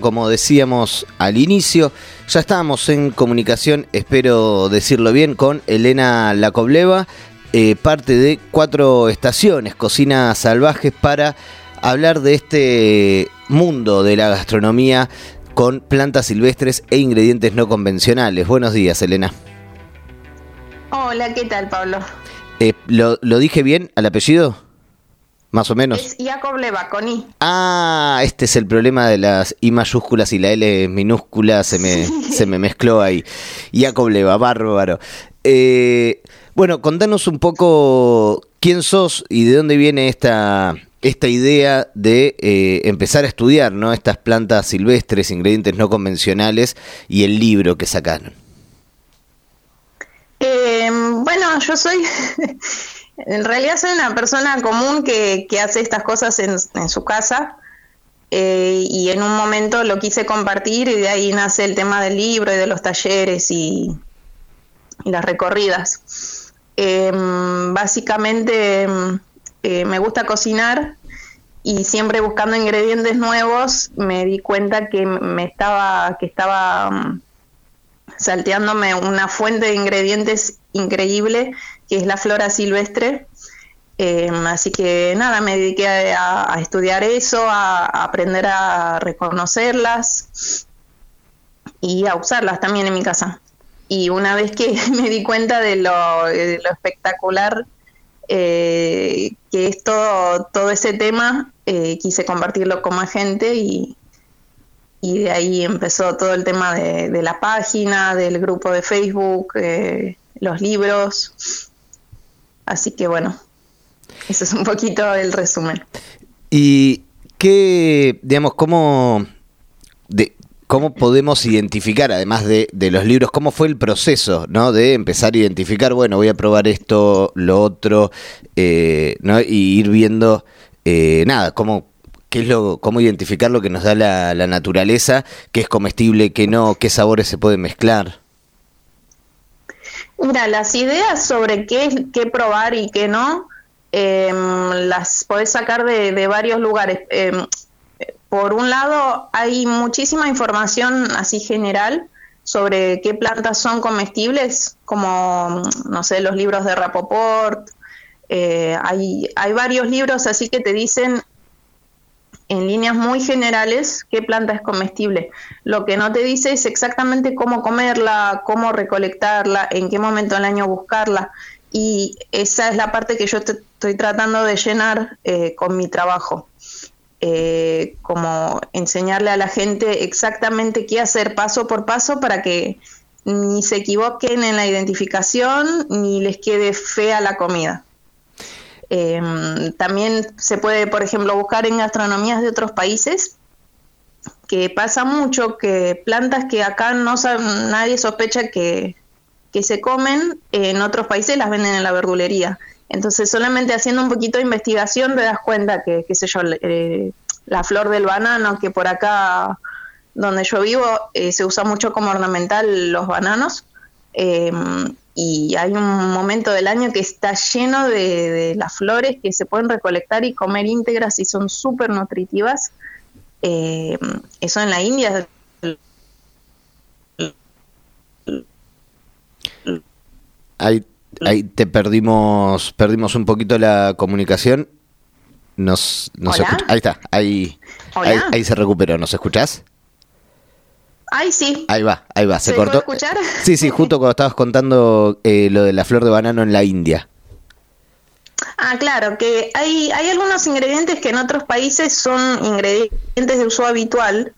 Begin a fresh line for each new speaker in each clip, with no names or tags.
Como decíamos al inicio, ya estábamos en comunicación, espero decirlo bien, con Elena Lacobleva, eh, parte de cuatro estaciones, Cocinas Salvajes, para hablar de este mundo de la gastronomía con plantas silvestres e ingredientes no convencionales. Buenos días, Elena.
Hola, ¿qué tal, Pablo?
Eh, ¿lo, ¿Lo dije bien al apellido? Más o menos.
Es Jacob Leva, con I.
Ah, este es el problema de las I mayúsculas y la L minúscula, se me, se me mezcló ahí. Jacob Leva, bárbaro. Eh, bueno, contanos un poco quién sos y de dónde viene esta, esta idea de eh, empezar a estudiar ¿no? estas plantas silvestres, ingredientes no convencionales y el libro que sacaron.
Eh, bueno, yo soy En realidad soy una persona común que, hace estas cosas en, su casa eh, y en un momento lo quise compartir y de ahí nace el tema del libro y de los talleres y, las recorridas. Em, básicamente em, eh, me gusta cocinar y siempre buscando ingredientes nuevos me di cuenta que me estaba que estaba em, salteándome una fuente de ingredientes increíble que es la flora silvestre. Em, así que nada, me dediqué a, estudiar eso, a, aprender a reconocerlas y a usarlas también en mi casa. Y una vez que me di cuenta de lo, espectacular eh, que es todo, todo ese tema, eh, quise compartirlo con más gente y, y de ahí empezó todo el tema de, la página, del grupo de Facebook, eh, los libros Así que bueno, eso es un poquito el resumen.
¿Y qué, digamos, cómo, de, cómo podemos identificar, además de, los libros, cómo fue el proceso, ¿no? De empezar a identificar, bueno, voy a probar esto, lo otro, eh, ¿no? Y ir viendo, eh, nada, cómo, qué es lo, cómo identificar lo que nos da la, naturaleza, qué es comestible, qué no, qué sabores se pueden mezclar.
Mira, las ideas sobre qué, qué probar y qué no, em, las podés sacar de, varios lugares. Em, por un lado, hay muchísima información así general sobre qué plantas son comestibles, como, no sé, los libros de Rapoport. Eh, hay, hay varios libros así que te dicen en líneas muy generales qué planta es comestible. Lo que no te dice es exactamente cómo comerla, cómo recolectarla, en qué momento del año buscarla. Y esa es la parte que yo estoy tratando de llenar eh, con mi trabajo. Eh, como enseñarle a la gente exactamente qué hacer paso por paso para que ni se equivoquen en la identificación ni les quede fea la comida. Em, también se puede, por ejemplo, buscar en gastronomías de otros países, que pasa mucho que plantas que acá no nadie sospecha que, se comen, en otros países las venden en la verdulería. Entonces, solamente haciendo un poquito de investigación te das cuenta que, qué sé yo, eh, la flor del banano, que por acá donde yo vivo eh, se usa mucho como ornamental los bananos, eh, y hay un momento del año que está lleno de, las flores que se pueden recolectar y comer íntegras y son súper nutritivas. Eh, eso en la India.
Ahí, ahí te perdimos, perdimos un poquito la comunicación. Nos, nos ahí está, ahí, ahí, ahí, se recuperó. ¿Nos escuchás?
Ay, sí.
Ahí va, ahí va, se,
¿Se
cortó.
escuchar?
Sí, sí, justo cuando estabas contando eh, lo de la flor de banano en la India.
Ah, claro, que hay, hay algunos ingredientes que en otros países son ingredientes de uso habitual,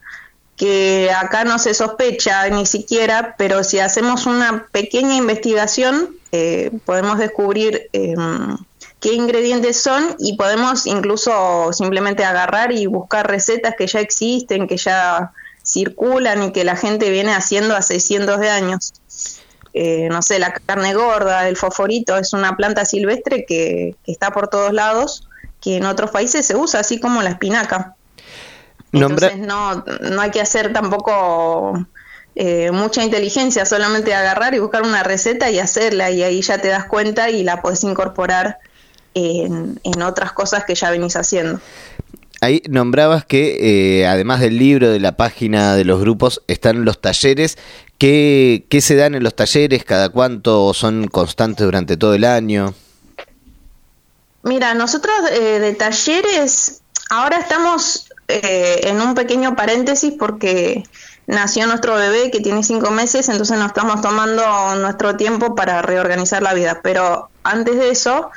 que acá no se sospecha ni siquiera, pero si hacemos una pequeña investigación, eh, podemos descubrir em, qué ingredientes son y podemos incluso simplemente agarrar y buscar recetas que ya existen, que ya circulan y que la gente viene haciendo hace cientos de años. Eh, no sé, la carne gorda, el fosforito, es una planta silvestre que, está por todos lados, que en otros países se usa, así como la espinaca. Entonces no, no hay que hacer tampoco eh, mucha inteligencia, solamente agarrar y buscar una receta y hacerla y ahí ya te das cuenta y la puedes incorporar en, en otras cosas que ya venís haciendo
ahí nombrabas que eh, además del libro, de la página, de los grupos, están los talleres. ¿Qué, ¿Qué se dan en los talleres? ¿Cada cuánto son constantes durante todo el año?
Mira, nosotros eh, de talleres, ahora estamos eh, en un pequeño paréntesis porque nació nuestro bebé que tiene cinco meses, entonces nos estamos tomando nuestro tiempo para reorganizar la vida. Pero antes de eso,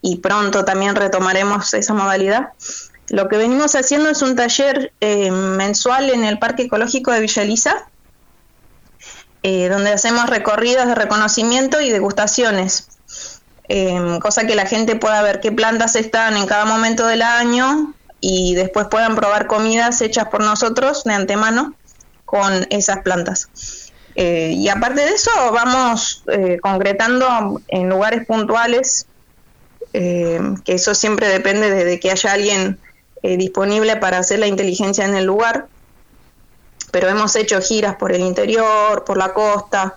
y pronto también retomaremos esa modalidad, lo que venimos haciendo es un taller eh, mensual en el Parque Ecológico de Villa Elisa, donde hacemos recorridos de reconocimiento y degustaciones. Em, cosa que la gente pueda ver qué plantas están en cada momento del año y después puedan probar comidas hechas por nosotros de antemano con esas plantas. Eh, y aparte de eso, vamos eh, concretando en lugares puntuales, que eso siempre depende de que haya alguien eh, disponible para hacer la inteligencia en el lugar, pero hemos hecho giras por el interior, por la costa,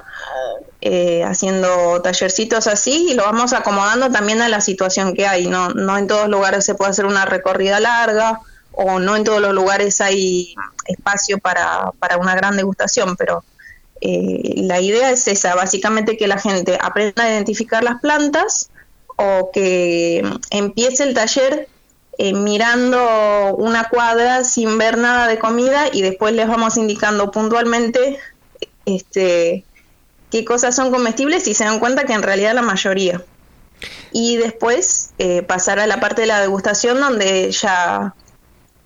eh, haciendo tallercitos así y lo vamos acomodando también a la situación que hay. No, no en todos lugares se puede hacer una recorrida larga o no en todos los lugares hay espacio para, para una gran degustación, pero eh, la idea es esa, básicamente que la gente aprenda a identificar las plantas o que empiece el taller eh, mirando una cuadra sin ver nada de comida y después les vamos indicando puntualmente este, qué cosas son comestibles y se dan cuenta que en realidad la mayoría. Y después eh, pasar a la parte de la degustación donde ya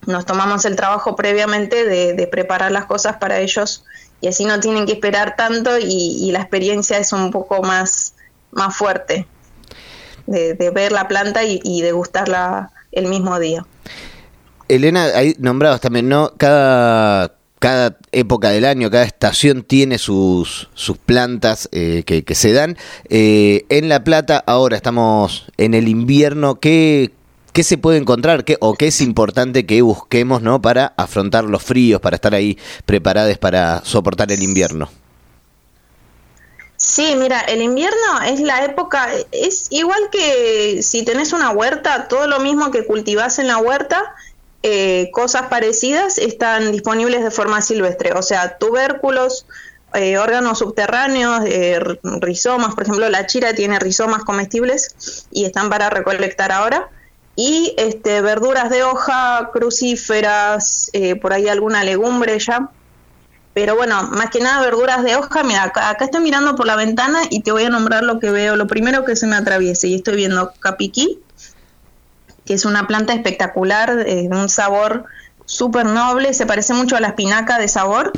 nos tomamos el trabajo previamente de, preparar las cosas para ellos y así no tienen que esperar tanto y, la experiencia es un poco más, más fuerte de, ver la planta y, y degustarla el mismo día.
Elena, ahí nombrabas también, ¿no? Cada, cada época del año, cada estación tiene sus, sus plantas eh, que, se dan. Eh, en La Plata, ahora estamos en el invierno, ¿qué, qué se puede encontrar qué, o qué es importante que busquemos ¿no? para afrontar los fríos, para estar ahí preparados para soportar el invierno?
Sí, mira, el invierno es la época, es igual que si tenés una huerta, todo lo mismo que cultivás en la huerta, eh, cosas parecidas están disponibles de forma silvestre, o sea, tubérculos, eh, órganos subterráneos, eh, rizomas, por ejemplo, la chira tiene rizomas comestibles y están para recolectar ahora. Y este, verduras de hoja, crucíferas, por ahí alguna legumbre ya, pero bueno, más que nada verduras de hoja. Mira, acá, estoy mirando por la ventana y te voy a nombrar lo que veo. Lo primero que se me atraviese y estoy viendo capiquí, que es una planta espectacular, de un sabor súper noble, se parece mucho a la espinaca de sabor.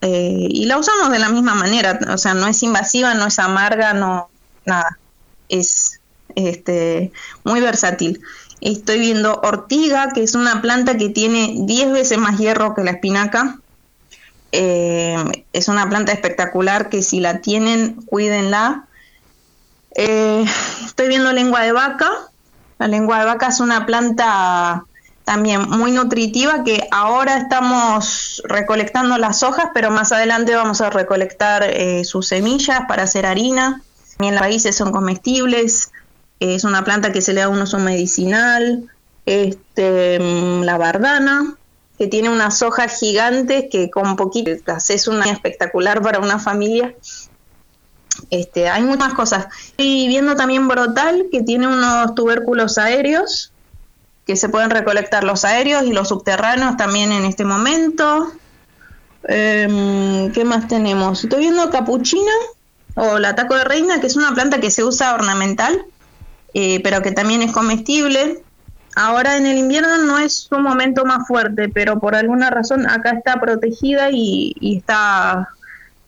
Eh, y la usamos de la misma manera, o sea, no es invasiva, no es amarga, no, nada, es este, muy versátil. Estoy viendo ortiga, que es una planta que tiene 10 veces más hierro que la espinaca, eh, es una planta espectacular que si la tienen, cuídenla. Eh, estoy viendo lengua de vaca. La lengua de vaca es una planta también muy nutritiva que ahora estamos recolectando las hojas, pero más adelante vamos a recolectar eh, sus semillas para hacer harina. También las raíces son comestibles. es una planta que se le da un uso medicinal. Este, mm, la bardana, que tiene unas hojas gigantes que con poquitas es una espectacular para una familia. Este, hay muchas cosas. Estoy viendo también brotal que tiene unos tubérculos aéreos que se pueden recolectar los aéreos y los subterráneos también en este momento. Em, ¿Qué más tenemos? Estoy viendo capuchina o la taco de reina, que es una planta que se usa ornamental, eh, pero que también es comestible. Ahora en el invierno no es un momento más fuerte, pero por alguna razón acá está protegida y, está,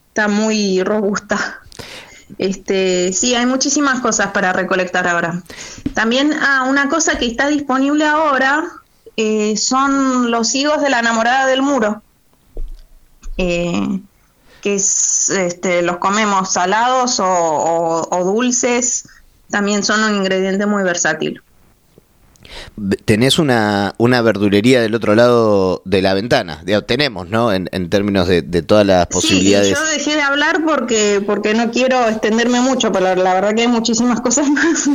está muy robusta. Este, sí, hay muchísimas cosas para recolectar ahora. También ah, una cosa que está disponible ahora eh, son los higos de la enamorada del muro, eh, que es, este, los comemos salados o dulces, también son un ingrediente muy versátil
tenés una, una verdulería del otro lado de la ventana, tenemos, ¿no? En, en términos de, todas las posibilidades.
Sí, yo dejé de hablar porque, porque no quiero extenderme mucho, pero la verdad que hay muchísimas cosas más.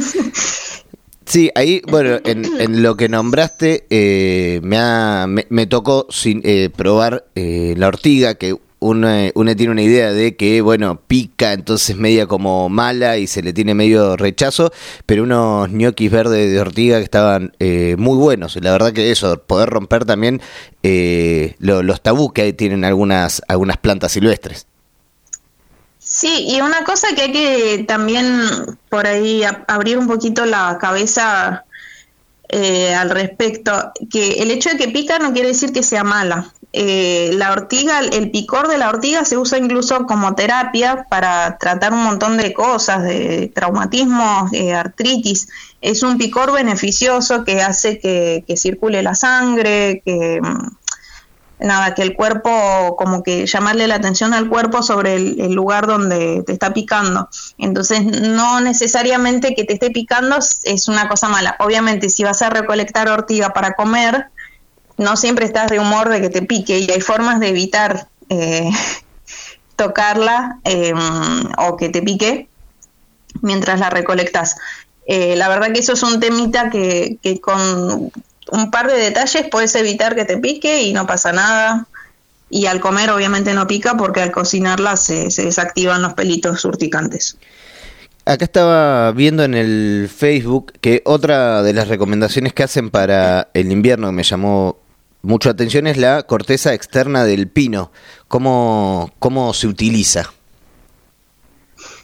Sí, ahí, bueno, en, lo que nombraste, eh, me, ha, me, tocó sin, eh, probar eh, la ortiga, que uno, tiene una idea de que, bueno, pica, entonces media como mala y se le tiene medio rechazo, pero unos ñoquis verdes de ortiga que estaban muy buenos. La verdad que eso, poder romper también los tabús que tienen algunas, algunas plantas silvestres.
Sí, y una cosa que hay que también por ahí abrir un poquito la cabeza eh, al respecto, que el hecho de que pica no quiere decir que sea mala. Eh, la ortiga, el picor de la ortiga se usa incluso como terapia para tratar un montón de cosas, de traumatismos, de artritis. Es un picor beneficioso que hace que, que circule la sangre, que nada, que el cuerpo, como que llamarle la atención al cuerpo sobre el, lugar donde te está picando. Entonces, no necesariamente que te esté picando es una cosa mala. Obviamente, si vas a recolectar ortiga para comer, no siempre estás de humor de que te pique y hay formas de evitar eh, tocarla em, o que te pique mientras la recolectas. Eh, la verdad que eso es un temita que, con un par de detalles puedes evitar que te pique y no pasa nada. Y al comer obviamente no pica porque al cocinarla se, desactivan los pelitos urticantes.
Acá estaba viendo en el Facebook que otra de las recomendaciones que hacen para el invierno que me llamó mucho atención es la corteza externa del pino. ¿Cómo, cómo se utiliza?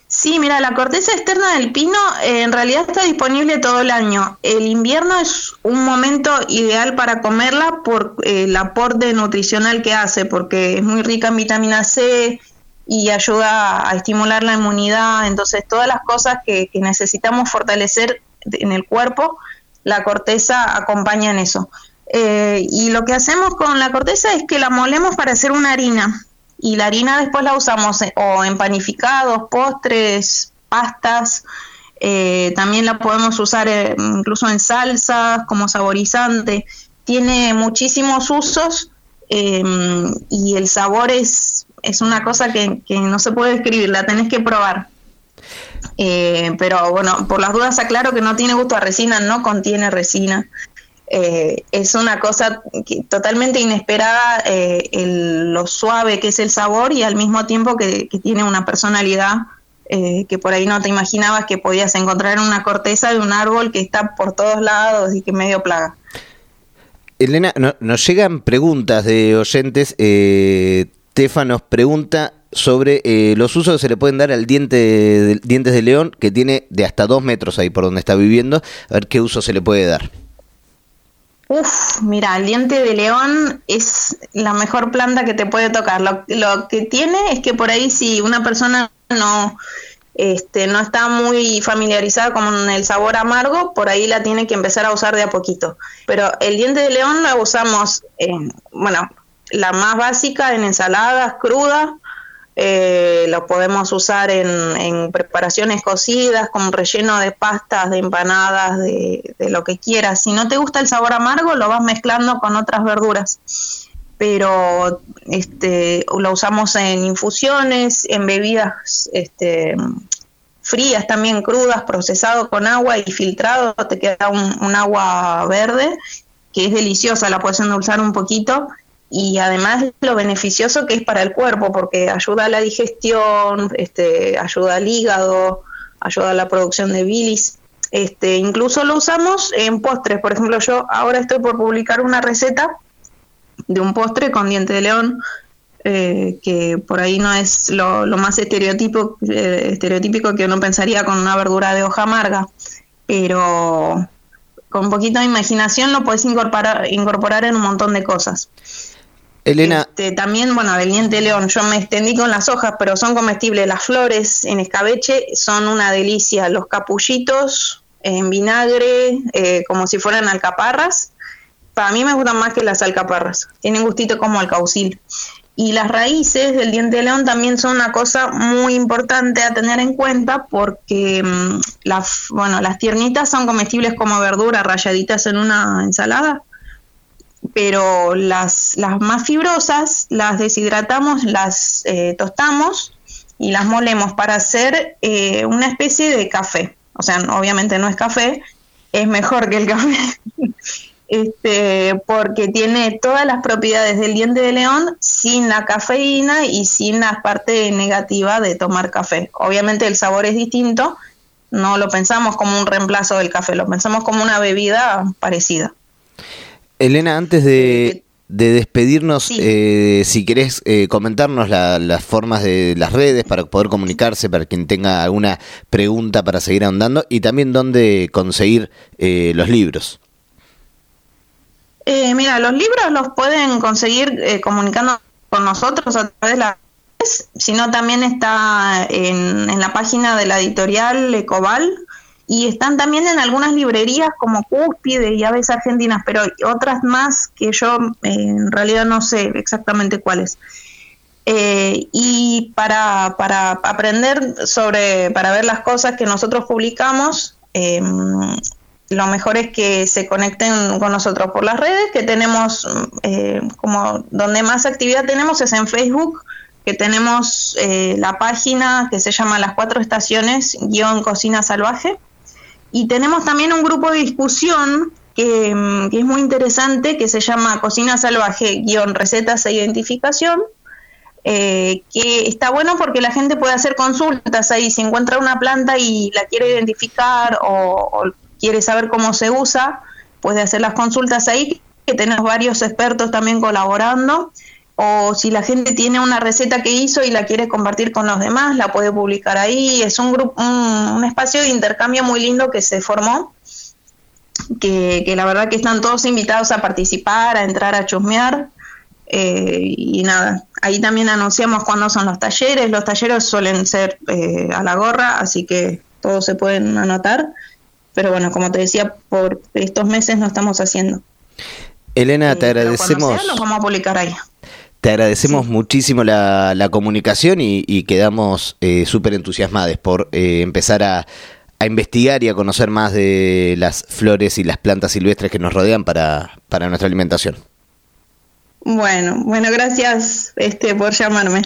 Sí, mira, la corteza externa del pino eh, en realidad está disponible todo el año. El invierno es un momento ideal para comerla por eh, el aporte nutricional que hace, porque es muy rica en vitamina C y ayuda a estimular la inmunidad. Entonces, todas las cosas que, necesitamos fortalecer en el cuerpo, la corteza acompaña en eso. Eh, y lo que hacemos con la corteza es que la molemos para hacer una harina y la harina después la usamos o en panificados, postres, pastas, eh, también la podemos usar eh, incluso en salsas como saborizante. Tiene muchísimos usos em, y el sabor es, es una cosa que, que, no se puede describir, la tenés que probar. Eh, pero bueno, por las dudas aclaro que no tiene gusto a resina, no contiene resina. Eh, es una cosa totalmente inesperada eh, lo suave que es el sabor y al mismo tiempo que, tiene una personalidad eh, que por ahí no te imaginabas que podías encontrar en una corteza de un árbol que está por todos lados y que medio plaga.
Elena, nos llegan preguntas de oyentes. Tefa nos pregunta sobre los usos que se le pueden dar al diente de, dientes de león, que tiene de hasta dos metros ahí por donde está viviendo. A ver qué uso se le puede dar.
Uf, mira, el diente de león es la mejor planta que te puede tocar. Lo, que tiene es que por ahí si una persona no, este, no está muy familiarizada con el sabor amargo, por ahí la tiene que empezar a usar de a poquito. Pero el diente de león lo usamos, en, bueno, la más básica en ensaladas crudas, eh, lo podemos usar en, preparaciones cocidas, con relleno de pastas, de empanadas, de, lo que quieras. Si no te gusta el sabor amargo, lo vas mezclando con otras verduras. Pero este, lo usamos en infusiones, en bebidas este, frías también, crudas, procesado con agua y filtrado, te queda un, un agua verde que es deliciosa, la puedes endulzar un poquito y además lo beneficioso que es para el cuerpo, porque ayuda a la digestión, este, ayuda al hígado, ayuda a la producción de bilis. Este, incluso lo usamos en postres. Por ejemplo, yo ahora estoy por publicar una receta de un postre con diente de león, eh, que por ahí no es lo, más estereotipo, eh, estereotípico que uno pensaría con una verdura de hoja amarga, pero con un poquito de imaginación lo puedes incorporar, incorporar en un montón de cosas.
Elena.
Este, también, bueno, del diente león, yo me extendí con las hojas, pero son comestibles. Las flores en escabeche son una delicia. Los capullitos en vinagre, eh, como si fueran alcaparras. Para mí me gustan más que las alcaparras. Tienen gustito como alcaucil. Y las raíces del diente de león también son una cosa muy importante a tener en cuenta porque mm, las, bueno, las tiernitas son comestibles como verdura rayaditas en una ensalada pero las, más fibrosas las deshidratamos, las eh, tostamos y las molemos para hacer eh, una especie de café. O sea, obviamente no es café, es mejor que el café. este, porque tiene todas las propiedades del diente de león sin la cafeína y sin la parte negativa de tomar café. Obviamente el sabor es distinto, no lo pensamos como un reemplazo del café, lo pensamos como una bebida parecida.
Elena, antes de, eh, despedirnos, eh, si querés eh, comentarnos las formas de las redes para poder comunicarse, para quien tenga alguna pregunta para seguir ahondando, y también dónde conseguir los libros.
mira, los libros los pueden conseguir comunicando con nosotros a través de la sino también está en, en la página de la editorial Ecobal, y están también en algunas librerías como Cúspide y Aves Argentinas, pero otras más que yo eh, en realidad no sé exactamente cuáles. Eh, y para, para, aprender sobre, para ver las cosas que nosotros publicamos, eh, lo mejor es que se conecten con nosotros por las redes, que tenemos, como donde más actividad tenemos es en Facebook, que tenemos la página que se llama Las Cuatro Estaciones, guion Cocina Salvaje, y tenemos también un grupo de discusión que, mm, es muy interesante, que se llama Cocina Salvaje, guion recetas e identificación, eh, que está bueno porque la gente puede hacer consultas ahí, si encuentra una planta y la quiere identificar o, quiere saber cómo se usa, puede hacer las consultas ahí, que tenemos varios expertos también colaborando o si la gente tiene una receta que hizo y la quiere compartir con los demás, la puede publicar ahí. Es un grupo, un, espacio de intercambio muy lindo que se formó, que, la verdad que están todos invitados a participar, a entrar a chusmear. Eh, y nada, ahí también anunciamos cuándo son los talleres. Los talleres suelen ser eh, a la gorra, así que todos se pueden anotar. Pero bueno, como te decía, por estos meses no estamos haciendo.
Elena, te agradecemos.
los vamos a publicar ahí.
Te agradecemos muchísimo la, comunicación y, quedamos eh, súper entusiasmados por eh, empezar a, investigar y a conocer más de las flores y las plantas silvestres que nos rodean para, para nuestra alimentación.
Bueno, bueno, gracias este, por llamarme.